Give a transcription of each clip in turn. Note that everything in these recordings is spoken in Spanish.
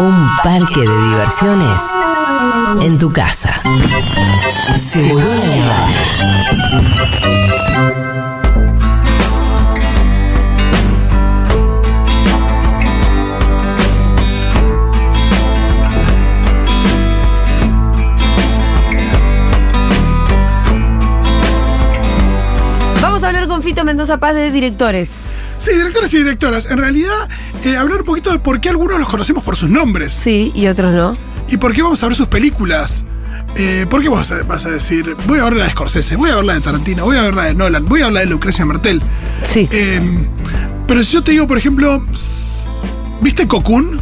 Un parque de diversiones en tu casa. Seguro. Vamos a hablar con Fito Mendoza Paz de directores. Sí, directores y directoras. En realidad, eh, hablar un poquito de por qué algunos los conocemos por sus nombres Sí, y otros no. y por qué vamos a ver sus películas. Eh, ¿Por qué vos vas a decir, voy a ver la de Scorsese, voy a ver la de Tarantino, voy a ver la de Nolan, voy a ver la de Lucrecia Martel? Sí. Eh, pero si yo te digo, por ejemplo, ¿viste Cocoon?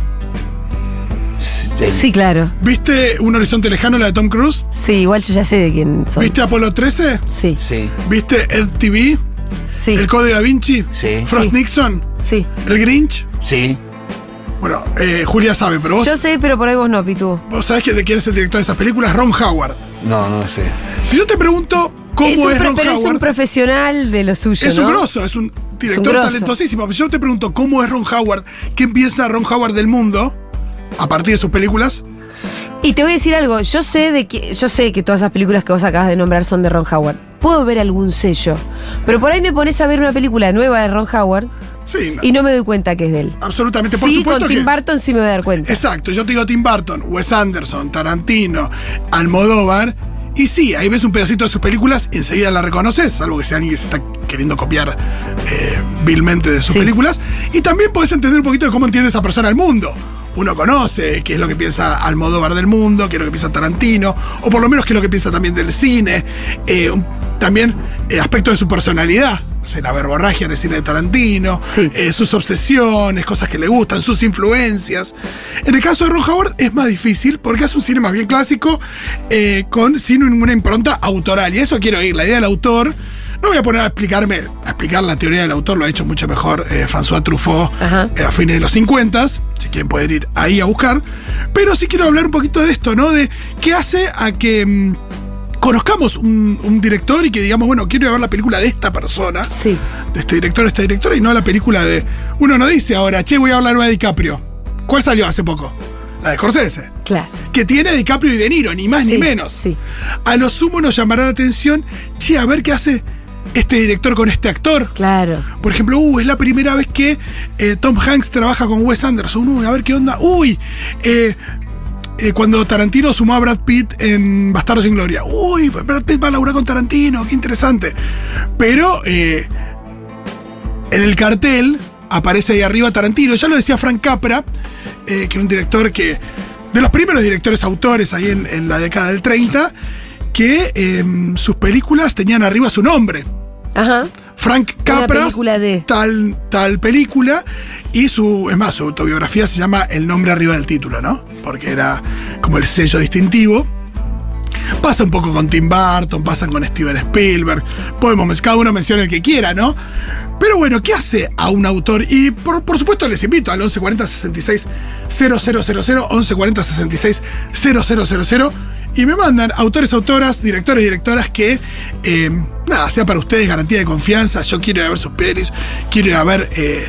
sí, claro. ¿Viste Un Horizonte Lejano, la de Tom Cruise? Sí, igual yo ya sé de quién soy. ¿Viste Apolo 13? Sí, Sí, ¿Viste Ed TV? Sí, ¿El Código Da Vinci? Sí. ¿Frost Sí. Nixon? sí. ¿El Grinch? sí. Bueno, eh, Julia sabe, pero vos, Yo sé, pero por ahí vos no, Pitu. vos sabés que de quién es el director de esas películas, Ron Howard. No, no sé. Si yo te pregunto cómo es es, un, pro- Ron pero es un Howard, profesional de lo suyo, es un ¿no? grosso, es un director grosso. talentosísimo. Si yo te pregunto cómo es Ron Howard, ¿qué piensa Ron Howard del mundo a partir de sus películas? Y te voy a decir algo, yo sé de que yo sé que todas esas películas que vos acabas de nombrar son de Ron Howard. Puedo ver algún sello, pero por ahí me pones a ver una película nueva de Ron Howard Sí, y no me doy cuenta que es de él. absolutamente. Por sí, supuesto con que. Tim Burton sí me voy a dar cuenta. Exacto, yo te digo Tim Burton, Wes Anderson, Tarantino, Almodóvar. Y sí, ahí ves un pedacito de sus películas enseguida la reconoces, salvo que sea alguien que se está queriendo copiar eh, vilmente de sus Sí. películas. Y también podés entender un poquito de cómo entiende esa persona el mundo. Uno conoce qué es lo que piensa Almodóvar del mundo, qué es lo que piensa Tarantino, o por lo menos qué es lo que piensa también del cine. eh, también eh, aspectos de su personalidad. O sea, la verborragia en el cine de Tarantino, Sí. eh, sus obsesiones, cosas que le gustan, sus influencias. En el caso de Ron Howard es más difícil porque hace un cine más bien clásico con sin una impronta autoral. Y eso quiero ir, la idea del autor. No voy a poner a explicarme, a explicar la teoría del autor, lo ha hecho mucho mejor eh, François Truffaut eh, a fines de los 50, si quieren poder ir ahí a buscar. Pero sí quiero hablar un poquito de esto, ¿no? De qué hace a que mm, conozcamos un, un director y que digamos, bueno, quiero ir a ver la película de esta persona Sí. de este director, esta directora, y no la película de. Uno no dice ahora, che, voy a hablar de DiCaprio. ¿Cuál salió hace poco? La de Scorsese. Claro. Que tiene a DiCaprio y De Niro, ni más Sí, ni menos. sí. A lo sumo nos llamará la atención, che, a ver qué hace este director con este actor. Claro. Por ejemplo, uh, es la primera vez que eh, Tom Hanks trabaja con Wes Anderson. Uy, a ver qué onda. Uy, eh, eh, cuando Tarantino sumó a Brad Pitt en Bastardos sin Gloria. Uy, Brad Pitt va a laburar con Tarantino, qué interesante. Pero eh, en el cartel aparece ahí arriba Tarantino. Ya lo decía Frank Capra, eh, que era un director que. de los primeros directores autores ahí en, en la década del 30, que eh, sus películas tenían arriba su nombre. Ajá. Frank película de- tal, tal película, y su, es más, su autobiografía se llama El nombre arriba del título, ¿no? Porque era como el sello distintivo. Pasa un poco con Tim Burton, pasan con Steven Spielberg, podemos, cada uno menciona el que quiera, ¿no? Pero bueno, ¿qué hace a un autor? Y por, por supuesto les invito al 1140 66 000, 1140 66 000, y me mandan autores, autoras, directores, directoras que, eh, nada, sea para ustedes garantía de confianza. Yo quiero ir ver sus pelis, quiero ir a ver, eh,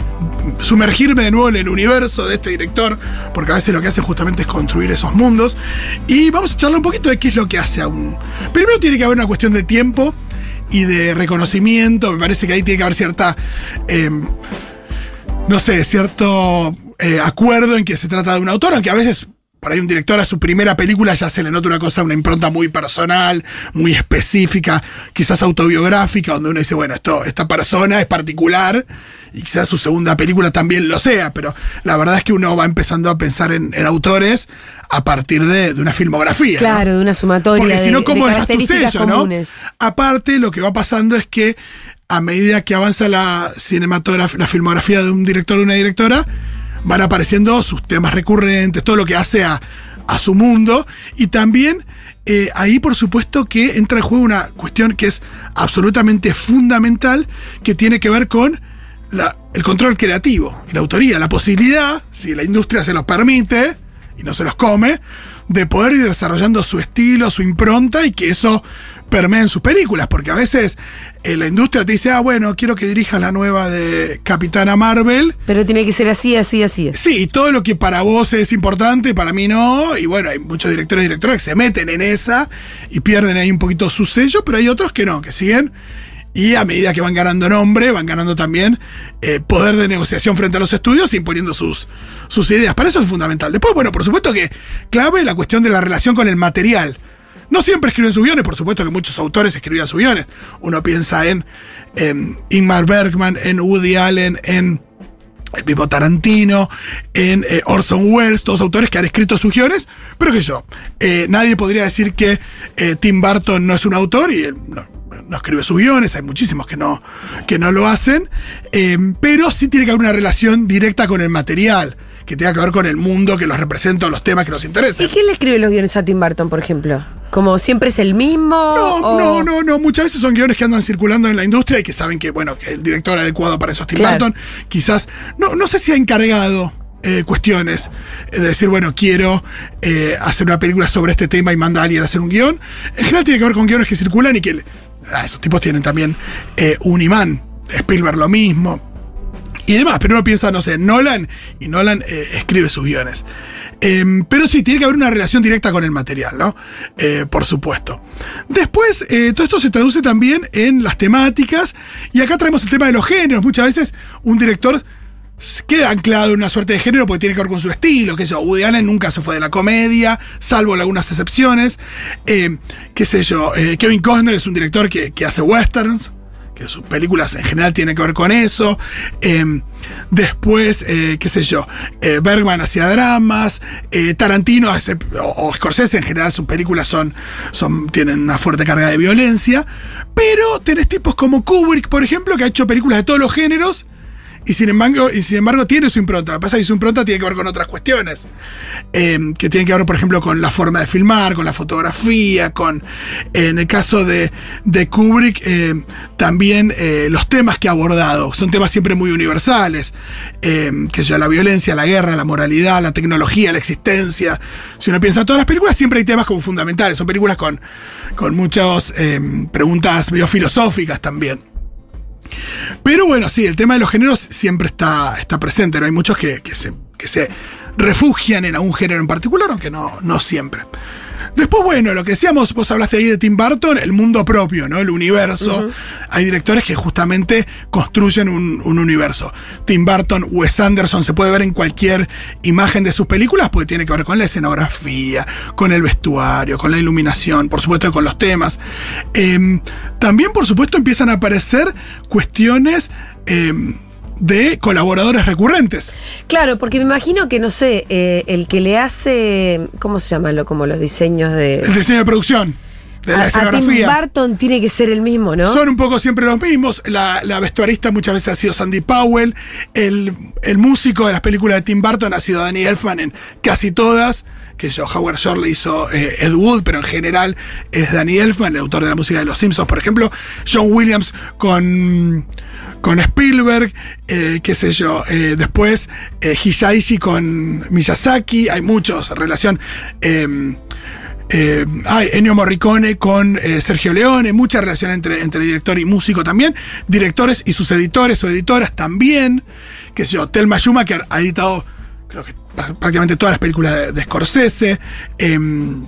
sumergirme de nuevo en el universo de este director, porque a veces lo que hace justamente es construir esos mundos. Y vamos a charlar un poquito de qué es lo que hace a un. Primero tiene que haber una cuestión de tiempo y de reconocimiento. Me parece que ahí tiene que haber cierta. eh, no sé, cierto eh, acuerdo en que se trata de un autor, aunque a veces por ahí un director a su primera película ya se le nota una cosa, una impronta muy personal, muy específica, quizás autobiográfica, donde uno dice, bueno, esto, esta persona es particular, y quizás su segunda película también lo sea, pero la verdad es que uno va empezando a pensar en, en autores a partir de, de una filmografía. ¿no? Claro, de una sumatoria Porque si no, ¿cómo de dejas tu sello, no? comunes. Aparte, lo que va pasando es que a medida que avanza la cinematografía, la filmografía de un director o una directora, van apareciendo sus temas recurrentes, todo lo que hace a, a su mundo. Y también eh, ahí, por supuesto, que entra en juego una cuestión que es absolutamente fundamental, que tiene que ver con la- el control creativo y la autoría, la posibilidad, si la industria se los permite y no se los come, de poder ir desarrollando su estilo, su impronta y que eso permeen sus películas, porque a veces eh, la industria te dice, ah, bueno, quiero que dirijas la nueva de Capitana Marvel. Pero tiene que ser así, así, así. Sí, y todo lo que para vos es importante, para mí no. Y bueno, hay muchos directores y directoras que se meten en esa y pierden ahí un poquito su sello, pero hay otros que no, que siguen. Y a medida que van ganando nombre, van ganando también eh, poder de negociación frente a los estudios, imponiendo sus, sus ideas. Para eso es fundamental. Después, bueno, por supuesto que clave la cuestión de la relación con el material. No siempre escriben sus guiones, por supuesto que muchos autores escribían sus guiones. Uno piensa en, Ingmar Bergman, en Woody Allen, en el mismo Tarantino, en eh, Orson Welles, todos autores que han escrito sus guiones, pero que yo, eh, nadie podría decir que eh, Tim Burton no es un autor y él no, escribe sus guiones, hay muchísimos que no, que no lo hacen, pero sí tiene que haber una relación directa con el material, que tenga que ver con el mundo que los representa, los temas que nos interesan. ¿Y quién le escribe los guiones a Tim Burton, por ejemplo? ¿Como siempre es el mismo? No, o- no, no, no. Muchas veces son guiones que andan circulando en la industria y que saben que, bueno, que el director adecuado para eso es Tim Claro. Burton. Quizás, no, no sé si ha encargado eh, cuestiones eh, de decir, bueno, quiero eh, hacer una película sobre este tema y manda a alguien a hacer un guion. En general tiene que ver con guiones que circulan y que ah, esos tipos tienen también un imán. Spielberg lo mismo y demás. Pero uno piensa, no sé, Nolan y Nolan eh, escribe sus guiones. Em, pero sí, tiene que haber una relación directa con el material, ¿no? Eh, por supuesto. Después, eh, todo esto se traduce también en las temáticas. Y acá traemos el tema de los géneros. Muchas veces un director queda anclado en una suerte de género porque tiene que ver con su estilo, qué sé yo, Woody Allen nunca se fue de la comedia, salvo algunas excepciones, Eh, qué sé yo, Kevin Costner es un director que, que hace westerns, que sus películas en general tienen que ver con eso, Eh, después, eh, qué sé yo, eh, Bergman hacía dramas, eh, Tarantino hace, o, o Scorsese en general sus películas son, son, tienen una fuerte carga de violencia, pero tenés tipos como Kubrick, por ejemplo, que ha hecho películas de todos los géneros, y sin embargo, y sin embargo tiene su impronta. Lo que pasa es que su impronta tiene que ver con otras cuestiones. eh, que tienen que ver, por ejemplo, con la forma de filmar, con la fotografía, con. En el caso de, de Kubrick, eh, también eh, los temas que ha abordado. Son temas siempre muy universales. que sea la violencia, la guerra, la moralidad, la tecnología, la existencia. Si uno piensa en todas las películas, siempre hay temas como fundamentales. Son películas con, con muchas preguntas medio filosóficas también. Pero bueno, sí, el tema de los géneros siempre está, está presente, ¿no? Hay muchos que, se, que se refugian en algún género en particular, aunque no, no siempre. Después, bueno, lo que decíamos, vos hablaste ahí de Tim Burton, el mundo propio, ¿no? El universo. Hay directores que justamente construyen un, un universo. Tim Burton, Wes Anderson, se puede ver en cualquier imagen de sus películas, porque tiene que ver con la escenografía, con el vestuario, con la iluminación, por supuesto con los temas. Em, también, por supuesto, empiezan a aparecer cuestiones em, de colaboradores recurrentes. Claro, porque me imagino que, no sé, eh, el que le hace, ¿cómo se llaman lo, como los diseños de... El diseño de producción, de a, la a Tim escenografía. Burton tiene que ser el mismo, ¿no? Son un poco siempre los mismos. La, la vestuarista muchas veces ha sido Sandy Powell. El, el músico de las películas de Tim Burton ha sido Danny Elfman en casi todas. Que yo, Howard Shore le hizo eh, Ed Wood, pero en general es Danny Elfman, el autor de la música de Los Simpsons, por ejemplo. John Williams con, con Spielberg, eh, qué sé yo. eh, después eh, con Miyazaki. Hay muchos relación. eh, eh, hay Ennio Morricone con eh, Sergio Leone, mucha relación entre, entre director y músico también, directores y sus editores o editoras también, que sé yo, Thelma Schumacher ha editado, creo que prá- prácticamente todas las películas de, de Scorsese, em,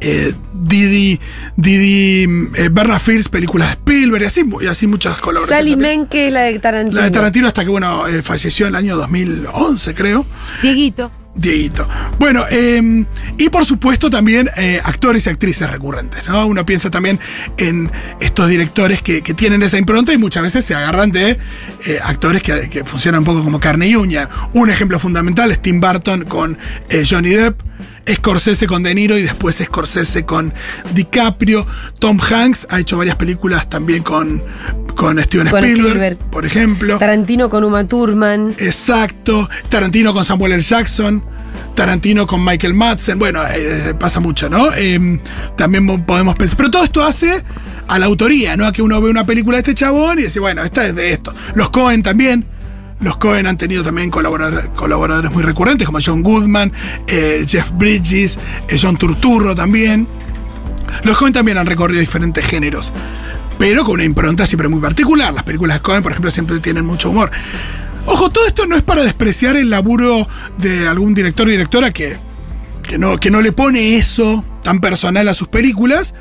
eh, Didi, Didi eh, Fields, películas de Spielberg, y así, y así muchas colaboraciones. Sally. Menke es la de Tarantino. La de Tarantino hasta que, bueno, eh, falleció en el año 2011, creo. Dieguito. Dieguito. Bueno, eh, y por supuesto también eh, actores y actrices recurrentes, ¿no? Uno piensa también en estos directores que, que tienen esa impronta y muchas veces se agarran de eh, actores que, que funcionan un poco como carne y uña. Un ejemplo fundamental es Tim Burton con eh, Johnny Depp, Scorsese con De Niro y después Scorsese con DiCaprio. Tom Hanks ha hecho varias películas también con, con Steven Con Spielberg, Spielberg. por ejemplo. Tarantino con Uma Thurman. Exacto. Tarantino con Samuel L. Jackson. Tarantino con Michael Madsen. Bueno, eh, pasa mucho, ¿no? Eh, también mo- podemos pensar. Pero todo esto hace a la autoría, ¿no? A que uno ve una película de este chabón y dice, bueno, esta es de esto. Los Cohen también. Los Cohen han tenido también colaborador- colaboradores muy recurrentes, como John Goodman, eh, Jeff Bridges, eh, John Turturro también. Los Cohen también han recorrido diferentes géneros, pero con una impronta siempre muy particular. Las películas de Cohen, por ejemplo, siempre tienen mucho humor. Ojo, todo esto no es para despreciar el laburo de algún director o directora que, que, no, que no le pone eso tan personal a sus películas,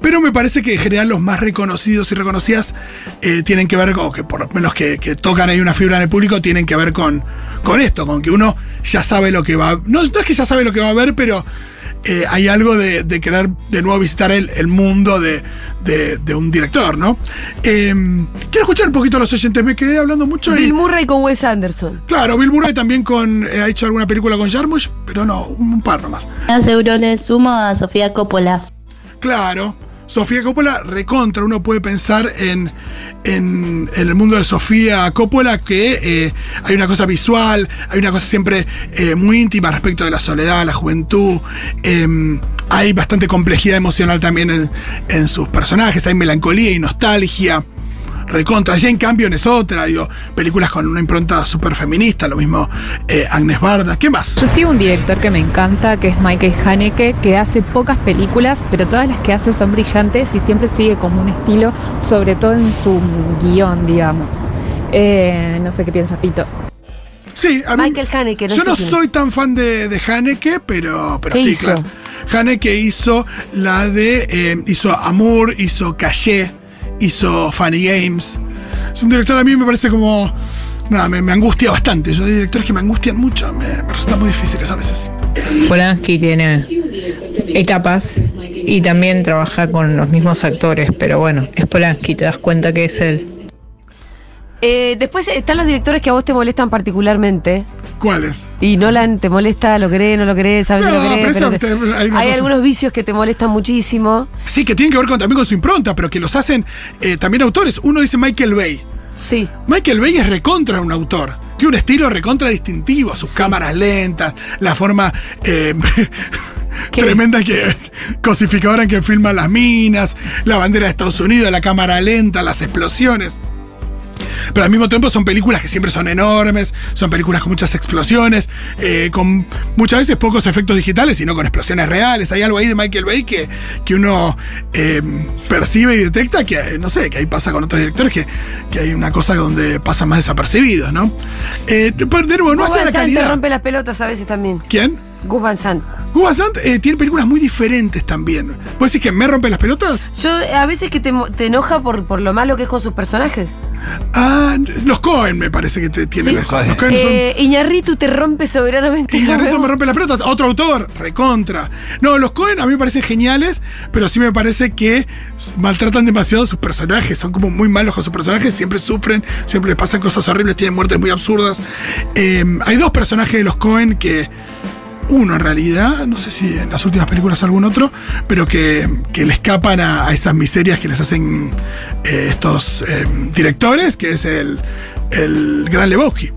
pero me parece que en general los más reconocidos y reconocidas eh, tienen que ver, o que por lo menos que, tocan ahí una fibra en el público, tienen que ver con, con esto, con que uno ya sabe lo que va. No, no es que ya sabe lo que va a ver, pero eh, hay algo de, de querer de nuevo visitar el, el mundo de, de- de un director, ¿no? Eh, quiero escuchar un poquito a los oyentes, me quedé hablando mucho y- Bill Murray con Wes Anderson. Claro, Bill Murray también con, eh, ha hecho alguna película con Jarmusch, pero no, un, un par nomás. Seguro le sumo a Sofía Coppola. Claro, Sofía Coppola recontra, uno puede pensar en, en, el mundo de Sofía Coppola que eh, hay una cosa visual, hay una cosa siempre eh, muy íntima respecto de la soledad, la juventud, eh, hay bastante complejidad emocional también en, en sus personajes, hay melancolía y nostalgia. Recontra, Jane Campion es otra, digo, películas con una impronta súper feminista, lo mismo eh, Agnes Barda, ¿qué más? Yo sigo un director que me encanta, que es Michael Haneke, que hace pocas películas, pero todas las que hace son brillantes y siempre sigue como un estilo, sobre todo en su guion, digamos. Eh, no sé qué piensa Fito. Sí, a mí- Michael Haneke, no Yo sé no soy tan fan de, de Haneke, pero, pero ¿Qué sí, hizo? claro. Haneke hizo la de. eh, hizo Amour, hizo Caché, hizo Funny Games. Es un director a mí me parece como. Nada, me, angustia bastante. Yo hay directores que me angustian mucho, me, me resultan muy difíciles a veces. Polanski tiene etapas y también trabaja con los mismos actores, pero bueno, es Polanski, te das cuenta que es él. Eh, después están los directores que a vos te molestan particularmente. ¿Cuáles? Y Nolan te molesta, lo querés, no lo querés, a veces No, lo pero te- te- hay algunos vicios que te molestan muchísimo. Sí, que tienen que ver con, también con su impronta, pero que los hacen eh, también autores. Uno dice Michael Bay. Sí. Michael Bay es recontra un autor. Tiene un estilo recontra distintivo, sus cámaras lentas, la forma eh, tremenda que cosificadora en que filma las minas, la bandera de Estados Unidos, la cámara lenta, las explosiones. Pero al mismo tiempo son películas que siempre son enormes, son películas con muchas explosiones, eh, con muchas veces pocos efectos digitales, sino con explosiones reales. Hay algo ahí de Michael Bay que, que uno eh, percibe y detecta que, no sé, que ahí pasa con otros directores, que, que hay una cosa donde pasan más desapercibidos, ¿no? Eh, pero de nuevo, no hace la te calidad. rompe las pelotas a veces también. ¿Quién? Gus Van Sant. Gus Van Sant eh, tiene películas muy diferentes también. ¿Vos decís que me rompe las pelotas? Yo a veces que te, te enoja por, por lo malo que es con sus personajes. Ah, los Cohen me parece que te tienen Sí. eso. Los Cohen son. Eh, Iñarritu te rompe soberanamente huevos. me rompe la pelota. Otro autor, recontra. No, los Cohen a mí me parecen geniales, pero sí me parece que maltratan demasiado a sus personajes. Son como muy malos con sus personajes, siempre sufren, siempre les pasan cosas horribles, tienen muertes muy absurdas. Eh, hay dos personajes de los Cohen que. Uno en realidad, no sé si en las últimas películas algún otro, pero que, que le escapan a, a esas miserias que les hacen eh, estos eh, directores, que es el, el Gran Lebowski.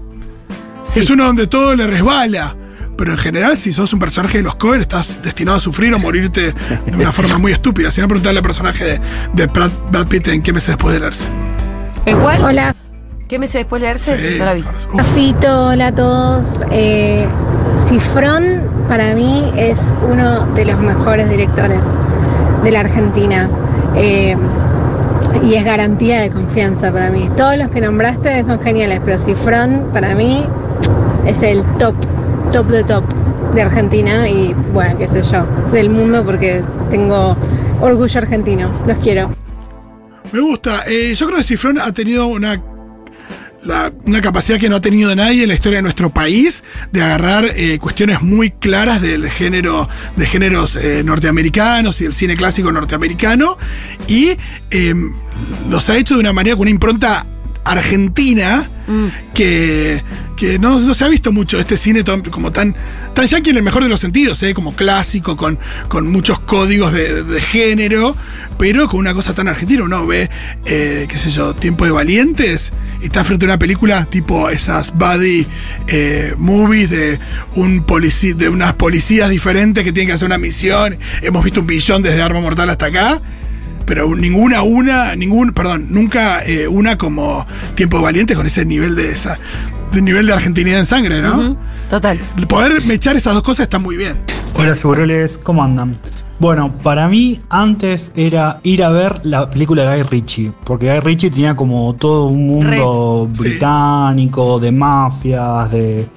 Sí. Es uno donde todo le resbala. Pero en general, si sos un personaje de los Coen, estás destinado a sufrir o morirte de una forma muy estúpida. Si no, preguntarle al personaje de, de Brad, Brad Pitt en qué meses después de leerse. ¿En cuál? Hola, ¿Qué meses después de leerse? no la vi. Fito, hola a todos. Eh, Cifrón para mí es uno de los mejores directores de la Argentina Eh, y es garantía de confianza para mí. Todos los que nombraste son geniales, pero Cifrón para mí es el top, top de top de Argentina y bueno, qué sé yo, del mundo porque tengo orgullo argentino. Los quiero. me gusta. Eh, yo creo que Cifrón ha tenido una, la- una capacidad que no ha tenido nadie en la historia de nuestro país de agarrar eh, cuestiones muy claras del género, de géneros eh, norteamericanos y del cine clásico norteamericano y eh, los ha hecho de una manera con una impronta argentina Mm. que, que no, se ha visto mucho este cine tan- como tan, tan yankee en el mejor de los sentidos, ¿eh? como clásico, con, con muchos códigos de, género, pero con una cosa tan argentina. Uno ve, eh, qué sé yo, Tiempo de Valientes y está frente a una película tipo esas buddy eh, movies de, un polici- de unas policías diferentes que tienen que hacer una misión. Hemos visto un billón desde Arma Mortal hasta acá. Pero ninguna una, ningún, perdón, nunca eh, una como Tiempo de Valientes con ese nivel de esa, de nivel de argentinidad en sangre, ¿no? Ujú, Total. Poder mechar esas dos cosas está muy bien. Hola Seguroles, ¿cómo andan? Bueno, para mí antes era ir a ver la película de Guy Ritchie, porque Guy Ritchie tenía como todo un mundo Re. Sí. británico, de mafias, de,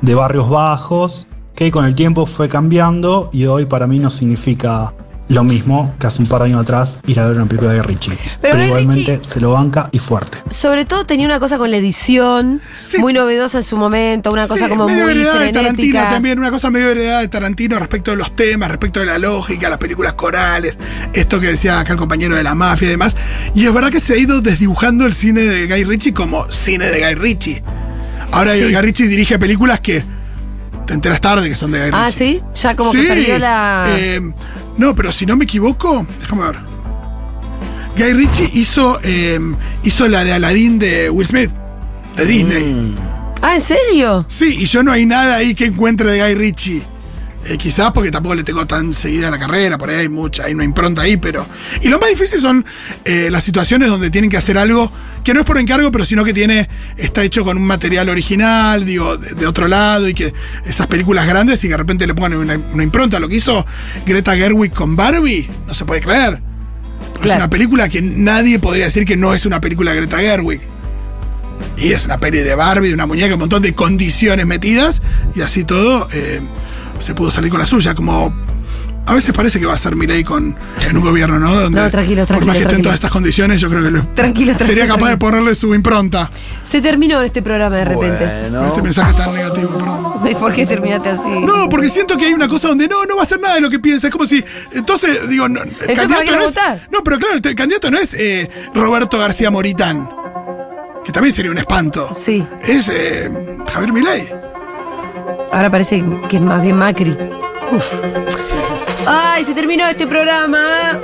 de barrios bajos, que con el tiempo fue cambiando y hoy para mí no significa lo mismo que hace un par de años atrás ir a ver una película de Guy Ritchie. Pero Pero, Guy igualmente Ritchie- se lo banca y fuerte. Sobre todo tenía una cosa con la edición, Sí. muy novedosa en su momento, una cosa Sí, como medio muy heredada de Tarantino también, una cosa medio heredada de Tarantino respecto de los temas, respecto de la lógica, las películas corales, esto que decía acá el compañero de la mafia y demás. Y es verdad que se ha ido desdibujando el cine de Guy Ritchie como cine de Guy Ritchie. Ahora Sí. Guy Ritchie dirige películas que te enteras tarde que son de Guy Ritchie. Ah, sí, ya como Sí, que perdió la. eh, no, pero si no me equivoco, déjame ver. Guy Ritchie hizo, eh, hizo la de Aladdin de Will Smith, de Disney. Ah, ¿en serio? Sí, y yo no hay nada ahí que encuentre de Guy Ritchie. Eh, quizás porque tampoco le tengo tan seguida la carrera, por ahí hay mucha, hay una impronta ahí, pero. Y lo más difícil son eh, las situaciones donde tienen que hacer algo que no es por encargo, pero sino que tiene. está hecho con un material original, digo, de, de otro lado, y que esas películas grandes y que de repente le pongan una, una impronta. Lo que hizo Greta Gerwig con Barbie, no se puede creer. Porque Claro. Es una película que nadie podría decir que no es una película de Greta Gerwig. Y es una peli de Barbie, de una muñeca, un montón de condiciones metidas, y así todo eh, se pudo salir con la suya. Como a veces parece que va a ser Milei con en un gobierno, ¿no? Donde, No, tranquilo, Por tranquilo, más que estén todas estas condiciones, yo creo que lo- Tranquilo, tranquilo, sería capaz de ponerle su impronta. Se terminó este programa de repente. Con este mensaje tan negativo, perdón. ¿Y ¿Por qué terminaste así? No, porque siento que hay una cosa donde no, no va a hacer nada de lo que piensa. Es como si. Entonces, digo, no, el ¿para qué lo no es. votás? No, pero claro, el, el candidato no es eh, Roberto García Moritán. Que también sería un espanto. Sí, Es eh, Javier Milei. Ahora parece que es más bien Macri. Uf. Ay, se terminó este programa.